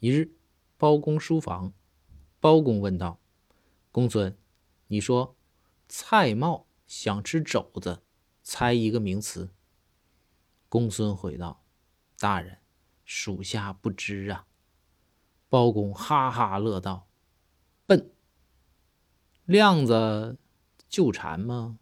一日包公书房包公问道公孙你说蔡瑁想吃肘子猜一个名词。公孙回道大人属下不知啊。包公哈哈乐道笨。亮子就馋吗？